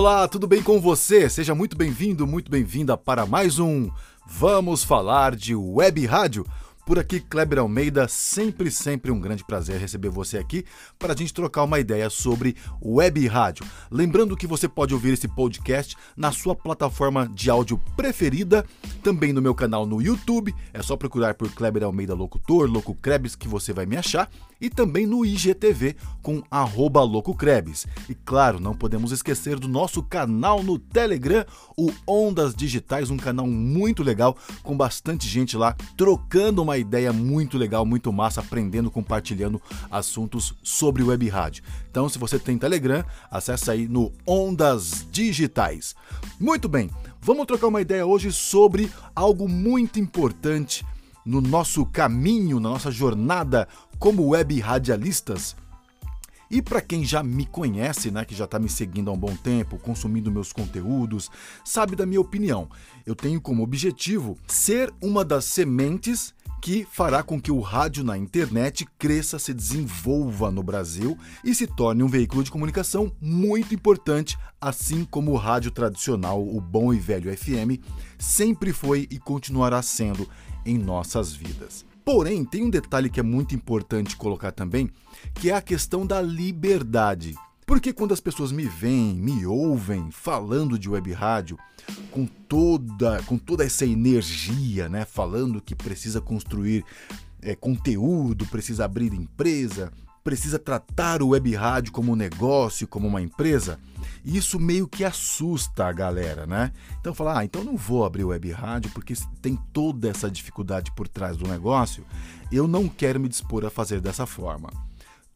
Olá, tudo bem com você? Seja muito bem-vindo, muito bem-vinda para mais um Vamos Falar de Web Rádio. Por aqui, Kleber Almeida, sempre, sempre um grande prazer receber você aqui para a gente trocar uma ideia sobre web rádio. Lembrando que você pode ouvir esse podcast na sua plataforma de áudio preferida, também no meu canal no YouTube, é só procurar por Kleber Almeida Locutor, Loco Krebs, que você vai me achar, e também no IGTV com arroba LocoKrebs. E claro, não podemos esquecer do nosso canal no Telegram, o Ondas Digitais, um canal muito legal, com bastante gente lá trocando uma ideia muito legal, muito massa, aprendendo, compartilhando assuntos sobre web rádio. Então, se você tem Telegram, acessa aí no Ondas Digitais. Muito bem, vamos trocar uma ideia hoje sobre algo muito importante no nosso caminho, na nossa jornada como web radialistas. E para quem já me conhece, né, que já está me seguindo há um bom tempo, consumindo meus conteúdos, sabe da minha opinião. Eu tenho como objetivo ser uma das sementes que fará com que o rádio na internet cresça, se desenvolva no Brasil e se torne um veículo de comunicação muito importante, assim como o rádio tradicional, o bom e velho FM, sempre foi e continuará sendo em nossas vidas. Porém, tem um detalhe que é muito importante colocar também, que é a questão da liberdade. Porque quando as pessoas me veem, me ouvem falando de web rádio, com toda, com toda essa energia, né, falando que precisa construir é, conteúdo, precisa abrir empresa, precisa tratar o web rádio como um negócio, como uma empresa, isso meio que assusta a galera, né? Então falar, ah, então não vou abrir web rádio porque tem toda essa dificuldade por trás do negócio, eu não quero me dispor a fazer dessa forma.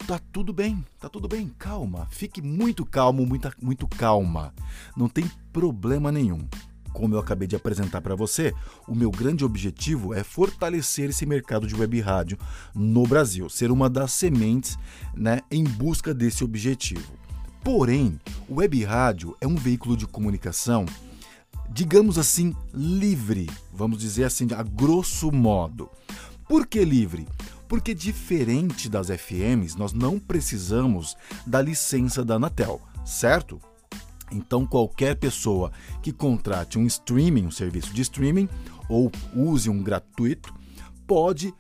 Tá tudo bem, tá tudo bem, calma, fique muito calmo, muito, muito calma, não tem problema nenhum como eu acabei de apresentar para você, o meu grande objetivo é fortalecer esse mercado de web rádio no Brasil, ser uma das sementes né, em busca desse objetivo. Porém, o web rádio é um veículo de comunicação, digamos assim, livre, vamos dizer assim, a grosso modo. Por que livre? Porque diferente das FMs, nós não precisamos da licença da Anatel, certo? Então, qualquer pessoa que contrate um streaming, um serviço de streaming, ou use um gratuito, pode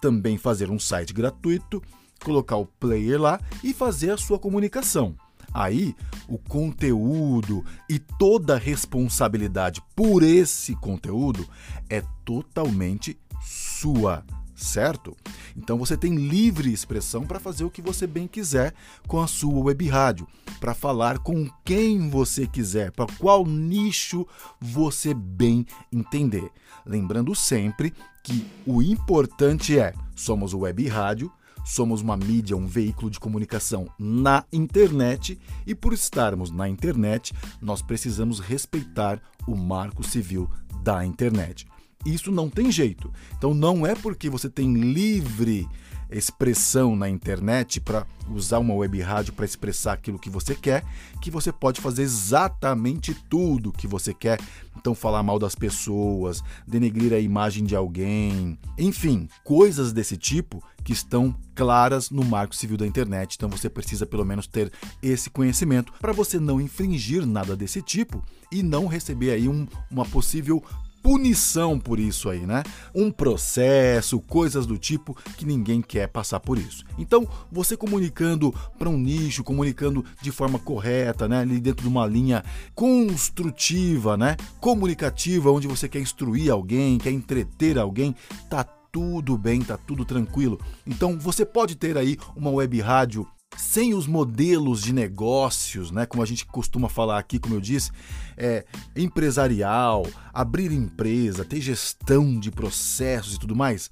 também fazer um site gratuito, colocar o player lá e fazer a sua comunicação. Aí, o conteúdo e toda a responsabilidade por esse conteúdo é totalmente sua certo? Então você tem livre expressão para fazer o que você bem quiser com a sua web rádio, para falar com quem você quiser, para qual nicho você bem entender. Lembrando sempre que o importante é: somos web rádio, somos uma mídia, um veículo de comunicação na internet e por estarmos na internet, nós precisamos respeitar o marco civil da internet. Isso não tem jeito. Então não é porque você tem livre expressão na internet para usar uma web rádio para expressar aquilo que você quer, que você pode fazer exatamente tudo que você quer. Então falar mal das pessoas, denegrir a imagem de alguém, enfim, coisas desse tipo que estão claras no Marco Civil da Internet. Então você precisa pelo menos ter esse conhecimento para você não infringir nada desse tipo e não receber aí um, uma possível punição por isso aí, né? Um processo, coisas do tipo que ninguém quer passar por isso. Então, você comunicando para um nicho, comunicando de forma correta, né, ali dentro de uma linha construtiva, né, comunicativa, onde você quer instruir alguém, quer entreter alguém, tá tudo bem, tá tudo tranquilo. Então, você pode ter aí uma web rádio sem os modelos de negócios, né, como a gente costuma falar aqui, como eu disse, é, empresarial, abrir empresa, ter gestão de processos e tudo mais.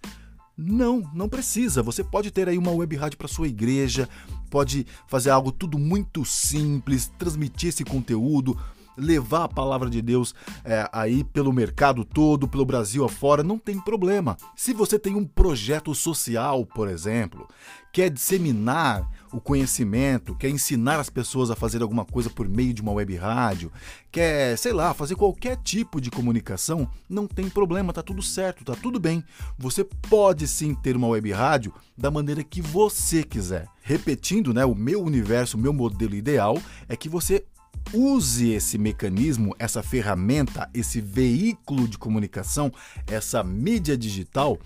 Não, não precisa. Você pode ter aí uma web rádio para sua igreja, pode fazer algo tudo muito simples, transmitir esse conteúdo, levar a palavra de Deus é, aí pelo mercado todo, pelo Brasil afora, não tem problema. Se você tem um projeto social, por exemplo, quer disseminar o conhecimento, quer ensinar as pessoas a fazer alguma coisa por meio de uma web rádio, quer, sei lá, fazer qualquer tipo de comunicação, não tem problema, tá tudo certo, tá tudo bem. Você pode sim ter uma web rádio da maneira que você quiser. Repetindo, né, o meu universo, o meu modelo ideal é que você use esse mecanismo, essa ferramenta, esse veículo de comunicação, essa mídia digital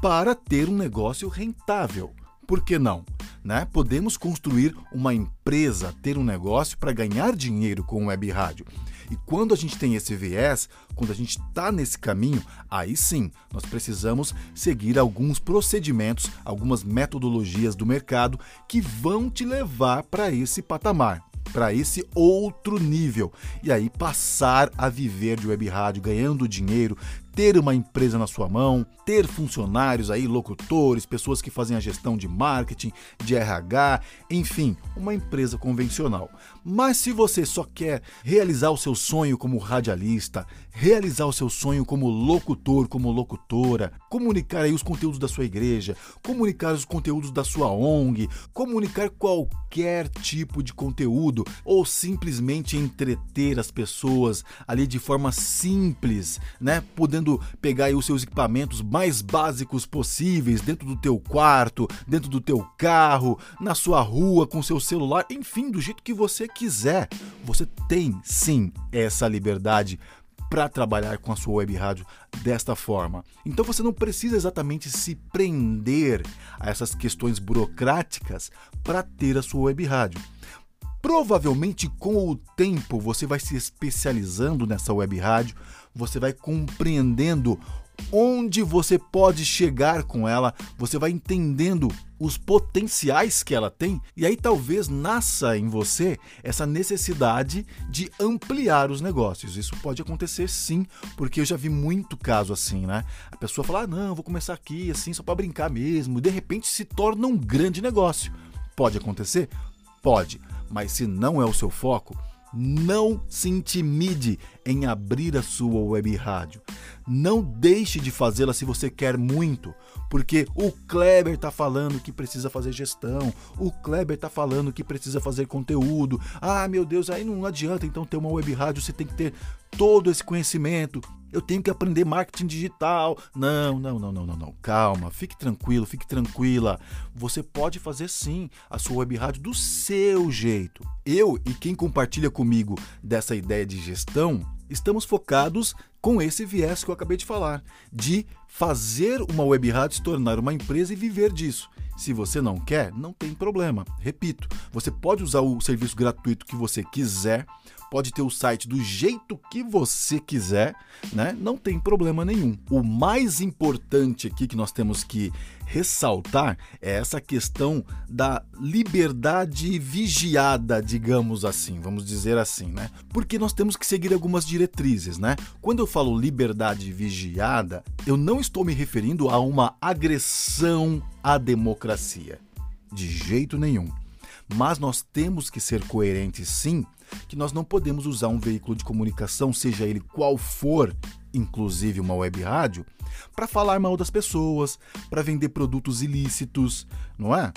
para ter um negócio rentável. Por que não? Né? Podemos construir uma empresa, ter um negócio para ganhar dinheiro com o web rádio. E quando a gente tem esse viés, quando a gente está nesse caminho, aí sim nós precisamos seguir alguns procedimentos, algumas metodologias do mercado que vão te levar para esse patamar para esse outro nível. E aí passar a viver de web rádio, ganhando dinheiro, ter uma empresa na sua mão, ter funcionários aí, locutores, pessoas que fazem a gestão de marketing, de RH, enfim, uma empresa convencional. Mas se você só quer realizar o seu sonho como radialista, realizar o seu sonho como locutor, como locutora, comunicar aí os conteúdos da sua igreja, comunicar os conteúdos da sua ONG, comunicar qualquer tipo de conteúdo ou simplesmente entreter as pessoas ali de forma simples, né, podendo pegar os seus equipamentos mais básicos possíveis dentro do teu quarto, dentro do teu carro, na sua rua, com seu celular, enfim, do jeito que você quiser. Você tem sim essa liberdade para trabalhar com a sua web rádio desta forma. Então você não precisa exatamente se prender a essas questões burocráticas para ter a sua web rádio. Provavelmente com o tempo você vai se especializando nessa web rádio, você vai compreendendo onde você pode chegar com ela, você vai entendendo os potenciais que ela tem, e aí talvez nasça em você essa necessidade de ampliar os negócios. Isso pode acontecer sim, porque eu já vi muito caso assim, né? A pessoa fala: ah, "Não, vou começar aqui assim só para brincar mesmo", e de repente se torna um grande negócio. Pode acontecer? Pode. Mas se não é o seu foco, não se intimide em abrir a sua web rádio. Não deixe de fazê-la se você quer muito, porque o Kleber está falando que precisa fazer gestão, o Kleber está falando que precisa fazer conteúdo. Ah, meu Deus, aí não adianta então ter uma web rádio, você tem que ter todo esse conhecimento. Eu tenho que aprender marketing digital. Não, não, não, não, não, não. Calma, fique tranquilo, fique tranquila. Você pode fazer sim a sua web rádio do seu jeito. Eu e quem compartilha comigo dessa ideia de gestão, estamos focados com esse viés que eu acabei de falar, de fazer uma web rádio se tornar uma empresa e viver disso. Se você não quer, não tem problema. Repito, você pode usar o serviço gratuito que você quiser, pode ter o site do jeito que você quiser, né? Não tem problema nenhum. O mais importante aqui que nós temos que ressaltar é essa questão da liberdade vigiada, digamos assim, vamos dizer assim, né? Porque nós temos que seguir algumas diretrizes, né? Quando eu falo liberdade vigiada, eu não estou me referindo a uma agressão à democracia, de jeito nenhum. Mas nós temos que ser coerentes sim que nós não podemos usar um veículo de comunicação, seja ele qual for, inclusive uma web rádio, para falar mal das pessoas, para vender produtos ilícitos, não é?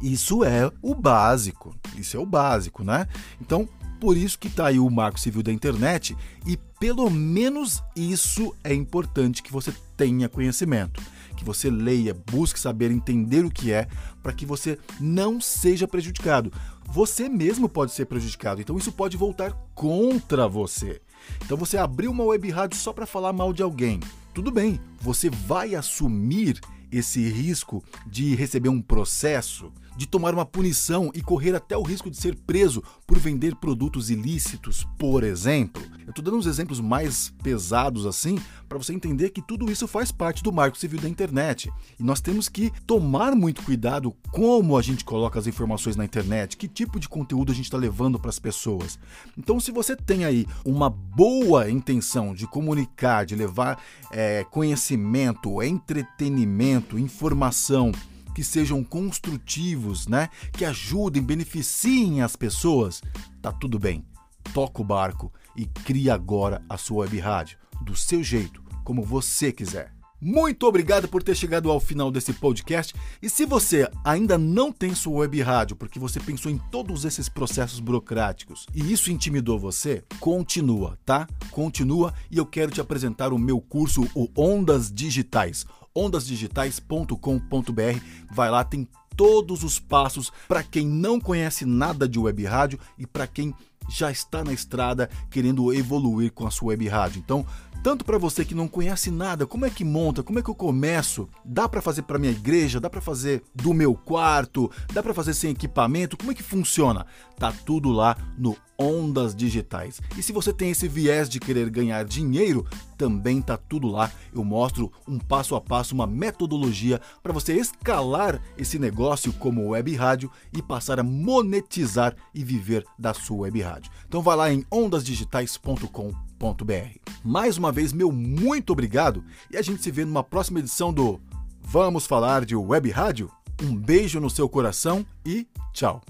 Isso é o básico. Isso é o básico, né? Então, por isso que está aí o Marco Civil da Internet e pelo menos isso é importante que você tenha conhecimento, você leia, busque saber entender o que é, para que você não seja prejudicado você mesmo pode ser prejudicado. Então isso pode voltar contra você. Então você abriu uma web rádio só para falar mal de alguém. Tudo bem, você vai assumir esse risco de receber um processo, de tomar uma punição e correr até o risco de ser preso por vender produtos ilícitos, por exemplo. Eu estou dando uns exemplos mais pesados assim, para você entender que tudo isso faz parte do marco civil da internet. E nós temos que tomar muito cuidado como a gente coloca as informações na internet, que tipo de conteúdo a gente está levando para as pessoas. Então, se você tem aí uma boa intenção de comunicar, de levar é, conhecimento, entretenimento, informação, que sejam construtivos, né? Que ajudem, beneficiem as pessoas, tá tudo bem. Toca o barco e cria agora a sua web rádio do seu jeito, como você quiser. Muito obrigado por ter chegado ao final desse podcast. E se você ainda não tem sua web rádio porque você pensou em todos esses processos burocráticos e isso intimidou você, continua, tá? Continua e eu quero te apresentar o meu curso, o Ondas Digitais ondasdigitais.com.br. Vai lá, tem todos os passos para quem não conhece nada de web rádio e para quem já está na estrada querendo evoluir com a sua web rádio. Então, tanto para você que não conhece nada, como é que monta, como é que eu começo? Dá para fazer para minha igreja, dá para fazer do meu quarto, dá para fazer sem equipamento, como é que funciona? Tá tudo lá no Ondas Digitais. E se você tem esse viés de querer ganhar dinheiro, também tá tudo lá. Eu mostro um passo a passo, uma metodologia para você escalar esse negócio como web rádio e passar a monetizar e viver da sua web rádio. Então vai lá em mais uma vez, meu muito obrigado e a gente se vê numa próxima edição do Vamos Falar de Web Rádio? Um beijo no seu coração e tchau!